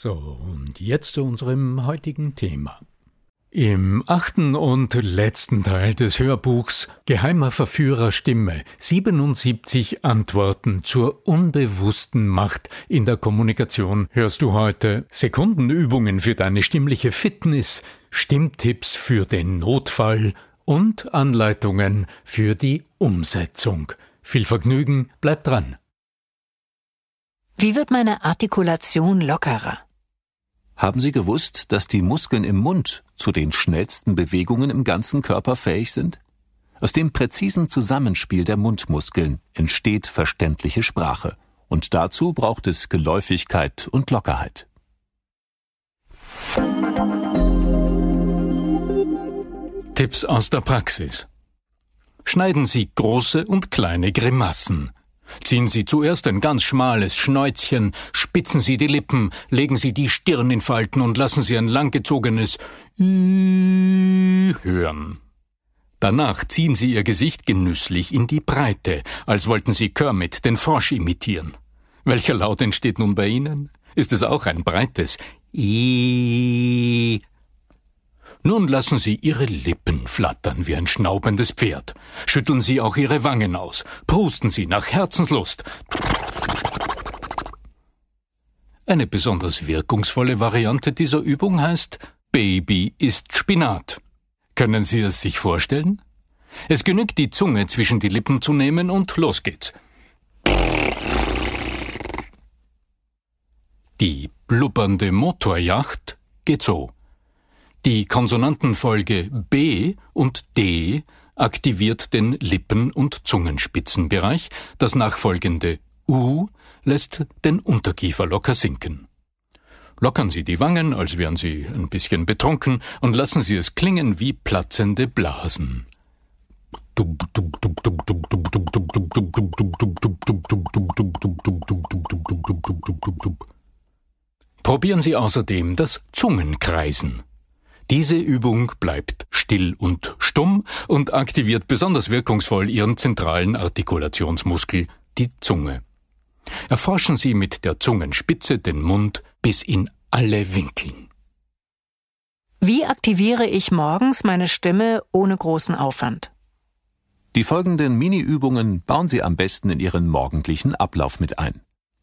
So, und jetzt zu unserem heutigen Thema. Im achten und letzten Teil des Hörbuchs Geheimer Verführer Stimme 77 Antworten zur unbewussten Macht in der Kommunikation hörst du heute Sekundenübungen für deine stimmliche Fitness, Stimmtipps für den Notfall und Anleitungen für die Umsetzung. Viel Vergnügen, bleib dran. Wie wird meine Artikulation lockerer? Haben Sie gewusst, dass die Muskeln im Mund zu den schnellsten Bewegungen im ganzen Körper fähig sind? Aus dem präzisen Zusammenspiel der Mundmuskeln entsteht verständliche Sprache. Und dazu braucht es Geläufigkeit und Lockerheit. Tipps aus der Praxis. Schneiden Sie große und kleine Grimassen. Ziehen Sie zuerst ein ganz schmales Schnäuzchen, spitzen Sie die Lippen, legen Sie die Stirn in Falten und lassen Sie ein langgezogenes Ü hören. Danach ziehen Sie Ihr Gesicht genüsslich in die Breite, als wollten Sie Kermit den Frosch imitieren. Welcher Laut entsteht nun bei Ihnen? Ist es auch ein breites I nun lassen Sie Ihre Lippen flattern wie ein schnaubendes Pferd. Schütteln Sie auch Ihre Wangen aus. Prusten Sie nach Herzenslust. Eine besonders wirkungsvolle Variante dieser Übung heißt Baby isst Spinat. Können Sie es sich vorstellen? Es genügt, die Zunge zwischen die Lippen zu nehmen und los geht's. Die blubbernde Motorjacht geht so. Die Konsonantenfolge B und D aktiviert den Lippen- und Zungenspitzenbereich, das nachfolgende U lässt den Unterkiefer locker sinken. Lockern Sie die Wangen, als wären Sie ein bisschen betrunken, und lassen Sie es klingen wie platzende Blasen. Probieren Sie außerdem das Zungenkreisen. Diese Übung bleibt still und stumm und aktiviert besonders wirkungsvoll Ihren zentralen Artikulationsmuskel, die Zunge. Erforschen Sie mit der Zungenspitze den Mund bis in alle Winkeln. Wie aktiviere ich morgens meine Stimme ohne großen Aufwand? Die folgenden Mini-Übungen bauen Sie am besten in Ihren morgendlichen Ablauf mit ein.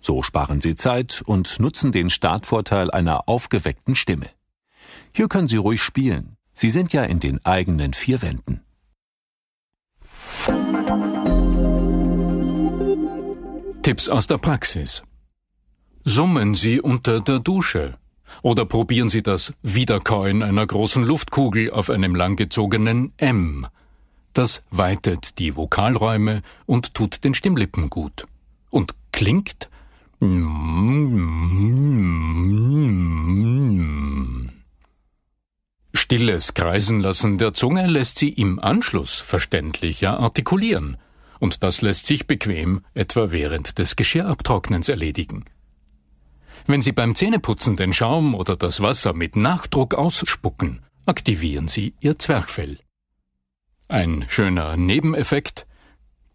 So sparen Sie Zeit und nutzen den Startvorteil einer aufgeweckten Stimme. Hier können Sie ruhig spielen. Sie sind ja in den eigenen vier Wänden. Tipps aus der Praxis. Summen Sie unter der Dusche. Oder probieren Sie das Wiederkäuen einer großen Luftkugel auf einem langgezogenen M. Das weitet die Vokalräume und tut den Stimmlippen gut. Und klingt Stilles Kreisen lassen der Zunge lässt sie im Anschluss verständlicher artikulieren, und das lässt sich bequem etwa während des Geschirrabtrocknens erledigen. Wenn Sie beim Zähneputzen den Schaum oder das Wasser mit Nachdruck ausspucken, aktivieren Sie Ihr Zwerchfell. Ein schöner Nebeneffekt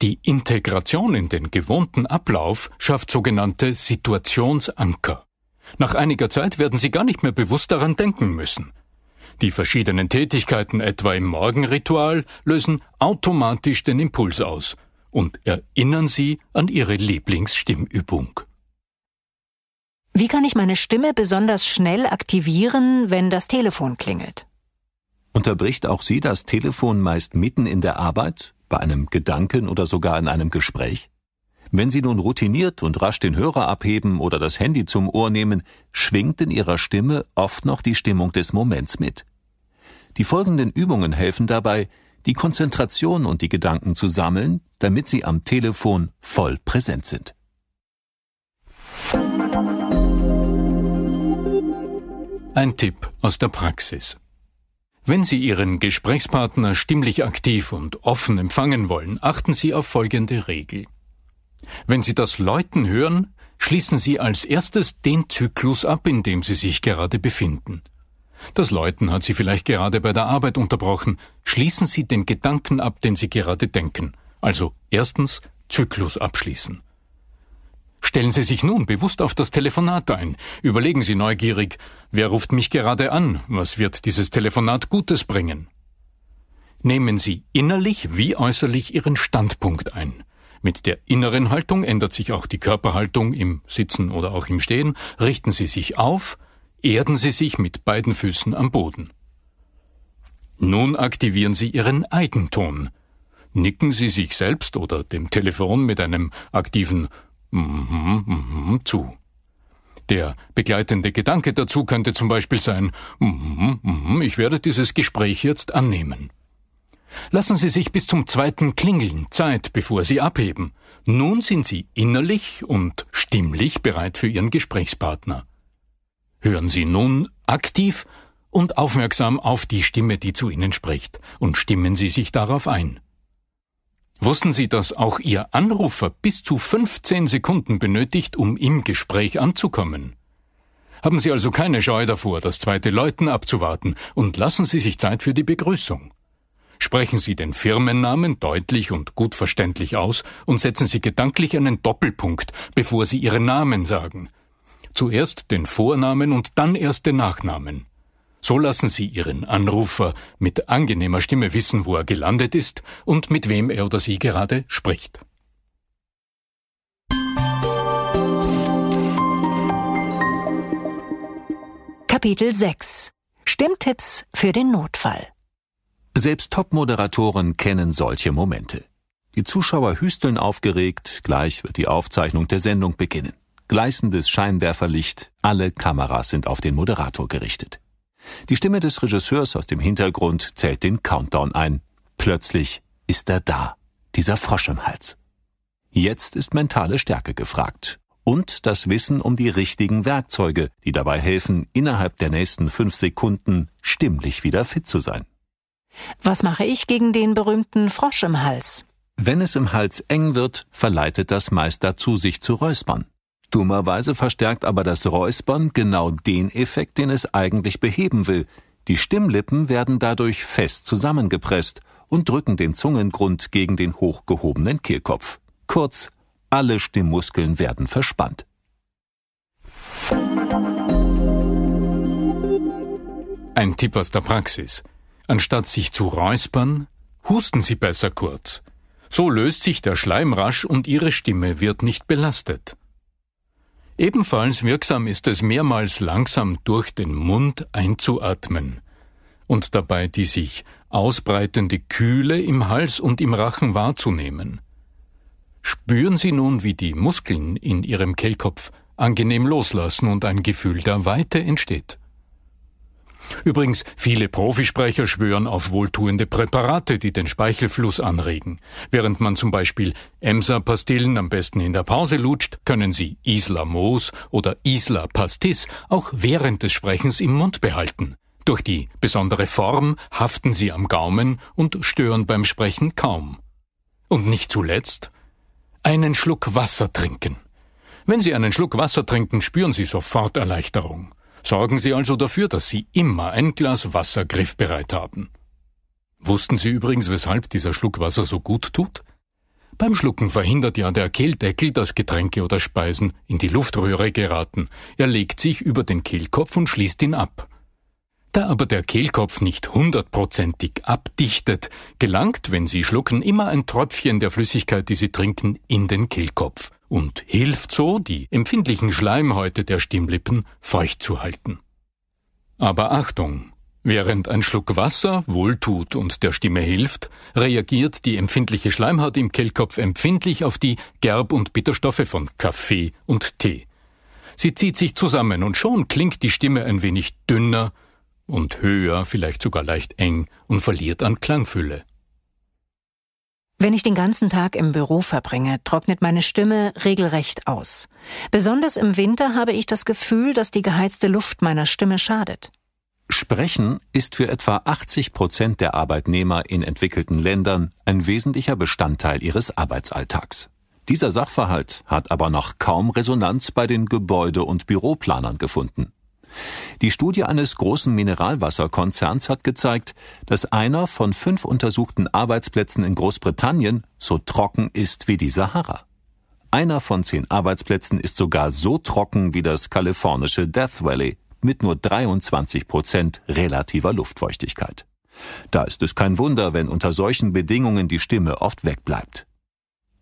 die Integration in den gewohnten Ablauf schafft sogenannte Situationsanker. Nach einiger Zeit werden Sie gar nicht mehr bewusst daran denken müssen. Die verschiedenen Tätigkeiten etwa im Morgenritual lösen automatisch den Impuls aus und erinnern Sie an Ihre Lieblingsstimmübung. Wie kann ich meine Stimme besonders schnell aktivieren, wenn das Telefon klingelt? Unterbricht auch Sie das Telefon meist mitten in der Arbeit, bei einem Gedanken oder sogar in einem Gespräch? Wenn Sie nun routiniert und rasch den Hörer abheben oder das Handy zum Ohr nehmen, schwingt in Ihrer Stimme oft noch die Stimmung des Moments mit. Die folgenden Übungen helfen dabei, die Konzentration und die Gedanken zu sammeln, damit Sie am Telefon voll präsent sind. Ein Tipp aus der Praxis. Wenn Sie Ihren Gesprächspartner stimmlich aktiv und offen empfangen wollen, achten Sie auf folgende Regel. Wenn Sie das Läuten hören, schließen Sie als erstes den Zyklus ab, in dem Sie sich gerade befinden. Das Läuten hat Sie vielleicht gerade bei der Arbeit unterbrochen. Schließen Sie den Gedanken ab, den Sie gerade denken. Also erstens Zyklus abschließen. Stellen Sie sich nun bewusst auf das Telefonat ein. Überlegen Sie neugierig, wer ruft mich gerade an? Was wird dieses Telefonat Gutes bringen? Nehmen Sie innerlich wie äußerlich Ihren Standpunkt ein. Mit der inneren Haltung ändert sich auch die Körperhaltung im Sitzen oder auch im Stehen. Richten Sie sich auf, erden Sie sich mit beiden Füßen am Boden. Nun aktivieren Sie Ihren Eigenton. Nicken Sie sich selbst oder dem Telefon mit einem aktiven mhm, mhm, zu. Der begleitende Gedanke dazu könnte zum Beispiel sein, mhm, mhm, ich werde dieses Gespräch jetzt annehmen. Lassen Sie sich bis zum zweiten Klingeln Zeit, bevor Sie abheben. Nun sind Sie innerlich und stimmlich bereit für Ihren Gesprächspartner. Hören Sie nun aktiv und aufmerksam auf die Stimme, die zu Ihnen spricht, und stimmen Sie sich darauf ein. Wussten Sie, dass auch Ihr Anrufer bis zu 15 Sekunden benötigt, um im Gespräch anzukommen? Haben Sie also keine Scheu davor, das zweite Läuten abzuwarten und lassen Sie sich Zeit für die Begrüßung. Sprechen Sie den Firmennamen deutlich und gut verständlich aus und setzen Sie gedanklich einen Doppelpunkt, bevor Sie Ihren Namen sagen. Zuerst den Vornamen und dann erst den Nachnamen. So lassen Sie Ihren Anrufer mit angenehmer Stimme wissen, wo er gelandet ist und mit wem er oder sie gerade spricht. Kapitel 6 Stimmtipps für den Notfall Selbst Top-Moderatoren kennen solche Momente. Die Zuschauer hüsteln aufgeregt, gleich wird die Aufzeichnung der Sendung beginnen. Gleißendes Scheinwerferlicht, alle Kameras sind auf den Moderator gerichtet. Die Stimme des Regisseurs aus dem Hintergrund zählt den Countdown ein. Plötzlich ist er da, dieser Frosch im Hals. Jetzt ist mentale Stärke gefragt. Und das Wissen um die richtigen Werkzeuge, die dabei helfen, innerhalb der nächsten fünf Sekunden stimmlich wieder fit zu sein. Was mache ich gegen den berühmten Frosch im Hals? Wenn es im Hals eng wird, verleitet das meist dazu, sich zu räuspern. Dummerweise verstärkt aber das Räuspern genau den Effekt, den es eigentlich beheben will. Die Stimmlippen werden dadurch fest zusammengepresst und drücken den Zungengrund gegen den hochgehobenen Kehlkopf. Kurz, alle Stimmmuskeln werden verspannt. Ein Tipp aus der Praxis. Anstatt sich zu räuspern, husten Sie besser kurz. So löst sich der Schleim rasch und Ihre Stimme wird nicht belastet. Ebenfalls wirksam ist es mehrmals langsam durch den Mund einzuatmen und dabei die sich ausbreitende Kühle im Hals und im Rachen wahrzunehmen. Spüren Sie nun, wie die Muskeln in Ihrem Kehlkopf angenehm loslassen und ein Gefühl der Weite entsteht. Übrigens, viele Profisprecher schwören auf wohltuende Präparate, die den Speichelfluss anregen. Während man zum Beispiel Emsa-Pastillen am besten in der Pause lutscht, können Sie Isla Moos oder Isla Pastis auch während des Sprechens im Mund behalten. Durch die besondere Form haften sie am Gaumen und stören beim Sprechen kaum. Und nicht zuletzt einen Schluck Wasser trinken. Wenn Sie einen Schluck Wasser trinken, spüren Sie sofort Erleichterung. Sorgen Sie also dafür, dass Sie immer ein Glas Wasser griffbereit haben. Wussten Sie übrigens, weshalb dieser Schluck Wasser so gut tut? Beim Schlucken verhindert ja der Kehldeckel, dass Getränke oder Speisen in die Luftröhre geraten. Er legt sich über den Kehlkopf und schließt ihn ab. Da aber der Kehlkopf nicht hundertprozentig abdichtet, gelangt, wenn Sie schlucken, immer ein Tröpfchen der Flüssigkeit, die Sie trinken, in den Kehlkopf und hilft so, die empfindlichen Schleimhäute der Stimmlippen feucht zu halten. Aber Achtung! Während ein Schluck Wasser wohltut und der Stimme hilft, reagiert die empfindliche Schleimhaut im Kehlkopf empfindlich auf die Gerb- und Bitterstoffe von Kaffee und Tee. Sie zieht sich zusammen und schon klingt die Stimme ein wenig dünner und höher, vielleicht sogar leicht eng und verliert an Klangfülle. Wenn ich den ganzen Tag im Büro verbringe, trocknet meine Stimme regelrecht aus. Besonders im Winter habe ich das Gefühl, dass die geheizte Luft meiner Stimme schadet. Sprechen ist für etwa 80 Prozent der Arbeitnehmer in entwickelten Ländern ein wesentlicher Bestandteil ihres Arbeitsalltags. Dieser Sachverhalt hat aber noch kaum Resonanz bei den Gebäude- und Büroplanern gefunden. Die Studie eines großen Mineralwasserkonzerns hat gezeigt, dass einer von fünf untersuchten Arbeitsplätzen in Großbritannien so trocken ist wie die Sahara. Einer von zehn Arbeitsplätzen ist sogar so trocken wie das kalifornische Death Valley mit nur 23 Prozent relativer Luftfeuchtigkeit. Da ist es kein Wunder, wenn unter solchen Bedingungen die Stimme oft wegbleibt.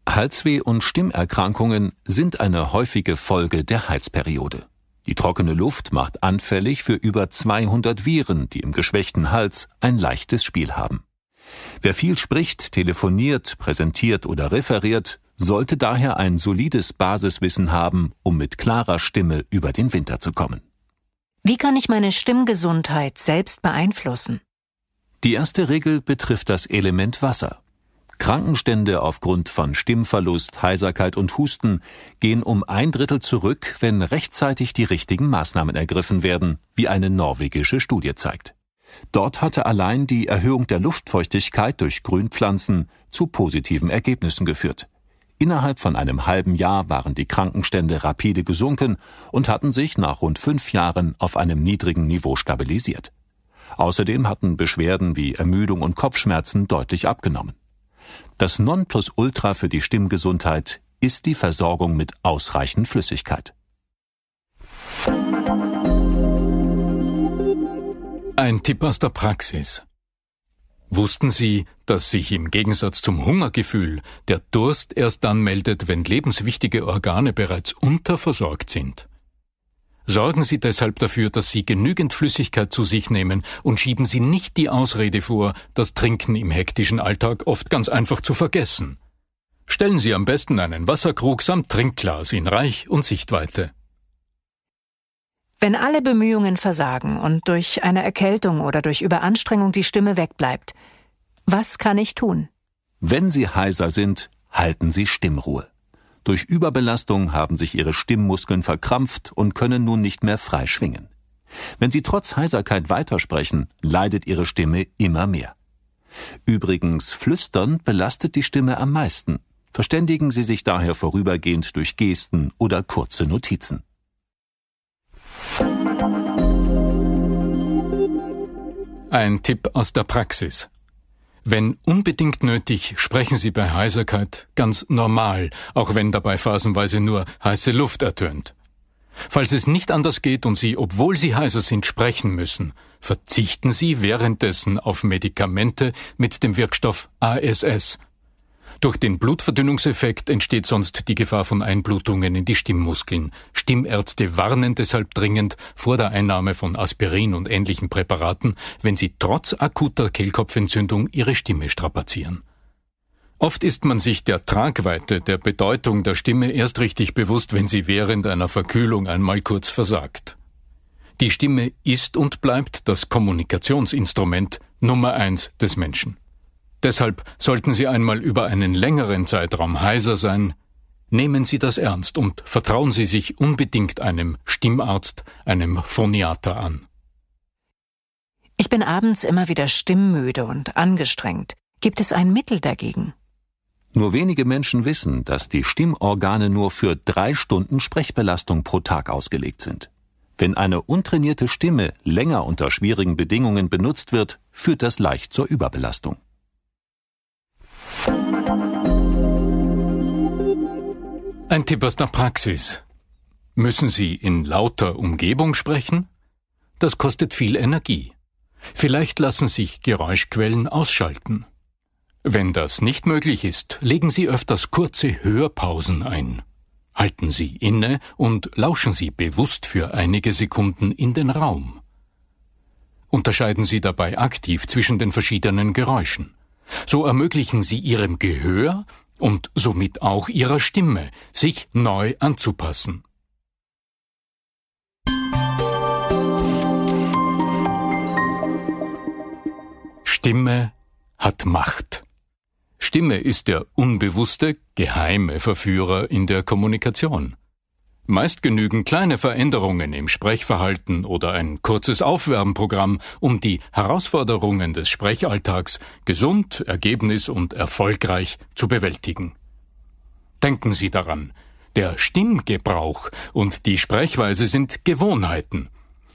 Halsweh und Stimmerkrankungen sind eine häufige Folge der Heizperiode. Die trockene Luft macht anfällig für über 200 Viren, die im geschwächten Hals ein leichtes Spiel haben. Wer viel spricht, telefoniert, präsentiert oder referiert, sollte daher ein solides Basiswissen haben, um mit klarer Stimme über den Winter zu kommen. Wie kann ich meine Stimmgesundheit selbst beeinflussen? Die erste Regel betrifft das Element Wasser. Krankenstände aufgrund von Stimmverlust, Heiserkeit und Husten gehen um ein Drittel zurück, wenn rechtzeitig die richtigen Maßnahmen ergriffen werden, wie eine norwegische Studie zeigt. Dort hatte allein die Erhöhung der Luftfeuchtigkeit durch Grünpflanzen zu positiven Ergebnissen geführt. Innerhalb von einem halben Jahr waren die Krankenstände rapide gesunken und hatten sich nach rund fünf Jahren auf einem niedrigen Niveau stabilisiert. Außerdem hatten Beschwerden wie Ermüdung und Kopfschmerzen deutlich abgenommen. Das Nonplusultra für die Stimmgesundheit ist die Versorgung mit ausreichend Flüssigkeit. Ein Tipp aus der Praxis. Wussten Sie, dass sich im Gegensatz zum Hungergefühl der Durst erst dann meldet, wenn lebenswichtige Organe bereits unterversorgt sind? Sorgen Sie deshalb dafür, dass Sie genügend Flüssigkeit zu sich nehmen und schieben Sie nicht die Ausrede vor, das Trinken im hektischen Alltag oft ganz einfach zu vergessen. Stellen Sie am besten einen Wasserkrug samt Trinkglas in Reich und Sichtweite. Wenn alle Bemühungen versagen und durch eine Erkältung oder durch Überanstrengung die Stimme wegbleibt, was kann ich tun? Wenn Sie heiser sind, halten Sie Stimmruhe. Durch Überbelastung haben sich ihre Stimmmuskeln verkrampft und können nun nicht mehr frei schwingen. Wenn sie trotz Heiserkeit weitersprechen, leidet ihre Stimme immer mehr. Übrigens, Flüstern belastet die Stimme am meisten. Verständigen Sie sich daher vorübergehend durch Gesten oder kurze Notizen. Ein Tipp aus der Praxis. Wenn unbedingt nötig, sprechen Sie bei Heiserkeit ganz normal, auch wenn dabei phasenweise nur heiße Luft ertönt. Falls es nicht anders geht und Sie, obwohl Sie heiser sind, sprechen müssen, verzichten Sie währenddessen auf Medikamente mit dem Wirkstoff ASS, durch den Blutverdünnungseffekt entsteht sonst die Gefahr von Einblutungen in die Stimmmuskeln. Stimmärzte warnen deshalb dringend vor der Einnahme von Aspirin und ähnlichen Präparaten, wenn sie trotz akuter Kehlkopfentzündung ihre Stimme strapazieren. Oft ist man sich der Tragweite, der Bedeutung der Stimme erst richtig bewusst, wenn sie während einer Verkühlung einmal kurz versagt. Die Stimme ist und bleibt das Kommunikationsinstrument Nummer eins des Menschen. Deshalb sollten Sie einmal über einen längeren Zeitraum heiser sein, nehmen Sie das ernst und vertrauen Sie sich unbedingt einem Stimmarzt, einem Phoniater an. Ich bin abends immer wieder stimmmüde und angestrengt. Gibt es ein Mittel dagegen? Nur wenige Menschen wissen, dass die Stimmorgane nur für drei Stunden Sprechbelastung pro Tag ausgelegt sind. Wenn eine untrainierte Stimme länger unter schwierigen Bedingungen benutzt wird, führt das leicht zur Überbelastung. Ein Tipp aus der Praxis. Müssen Sie in lauter Umgebung sprechen? Das kostet viel Energie. Vielleicht lassen sich Geräuschquellen ausschalten. Wenn das nicht möglich ist, legen Sie öfters kurze Hörpausen ein. Halten Sie inne und lauschen Sie bewusst für einige Sekunden in den Raum. Unterscheiden Sie dabei aktiv zwischen den verschiedenen Geräuschen. So ermöglichen Sie Ihrem Gehör und somit auch Ihrer Stimme, sich neu anzupassen. Stimme hat Macht. Stimme ist der unbewusste, geheime Verführer in der Kommunikation. Meist genügen kleine Veränderungen im Sprechverhalten oder ein kurzes Aufwärmprogramm, um die Herausforderungen des Sprechalltags gesund, ergebnis- und erfolgreich zu bewältigen. Denken Sie daran, der Stimmgebrauch und die Sprechweise sind Gewohnheiten.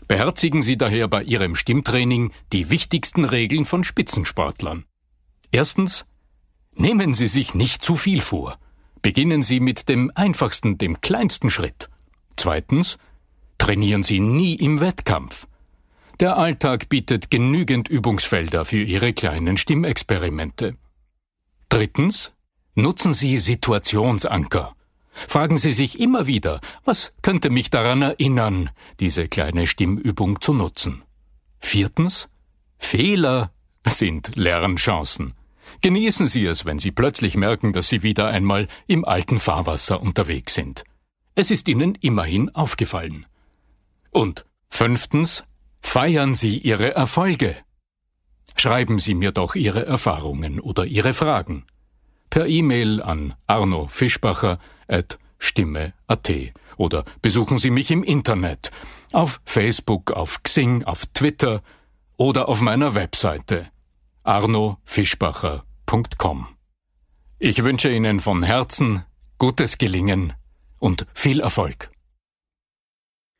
Beherzigen Sie daher bei Ihrem Stimmtraining die wichtigsten Regeln von Spitzensportlern. Erstens, nehmen Sie sich nicht zu viel vor. Beginnen Sie mit dem einfachsten, dem kleinsten Schritt. Zweitens, trainieren Sie nie im Wettkampf. Der Alltag bietet genügend Übungsfelder für Ihre kleinen Stimmexperimente. Drittens, nutzen Sie Situationsanker. Fragen Sie sich immer wieder, was könnte mich daran erinnern, diese kleine Stimmübung zu nutzen. Viertens, Fehler sind Lernchancen. Genießen Sie es, wenn Sie plötzlich merken, dass Sie wieder einmal im alten Fahrwasser unterwegs sind. Es ist Ihnen immerhin aufgefallen. Und fünftens, feiern Sie Ihre Erfolge. Schreiben Sie mir doch Ihre Erfahrungen oder Ihre Fragen per E-Mail an Arno Fischbacher at stimme.at oder besuchen Sie mich im Internet, auf Facebook, auf Xing, auf Twitter oder auf meiner Webseite arnofischbacher.com. Ich wünsche Ihnen von Herzen gutes Gelingen und viel Erfolg.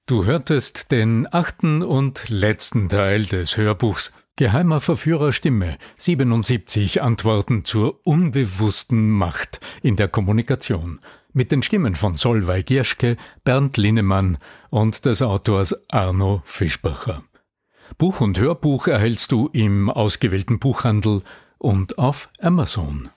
Du hörtest den achten und letzten Teil des Hörbuchs Geheimer Verführer Stimme 77 Antworten zur unbewussten Macht in der Kommunikation mit den Stimmen von Solveig Gierschke, Bernd Linnemann und des Autors Arno Fischbacher. Buch und Hörbuch erhältst du im ausgewählten Buchhandel und auf Amazon.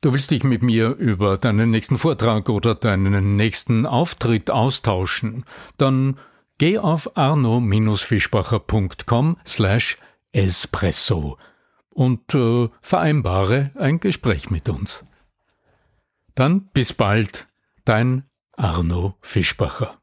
Du willst dich mit mir über deinen nächsten Vortrag oder deinen nächsten Auftritt austauschen, dann geh auf arno-fischbacher.com slash Espresso und äh, vereinbare ein Gespräch mit uns. Dann bis bald, dein Arno Fischbacher.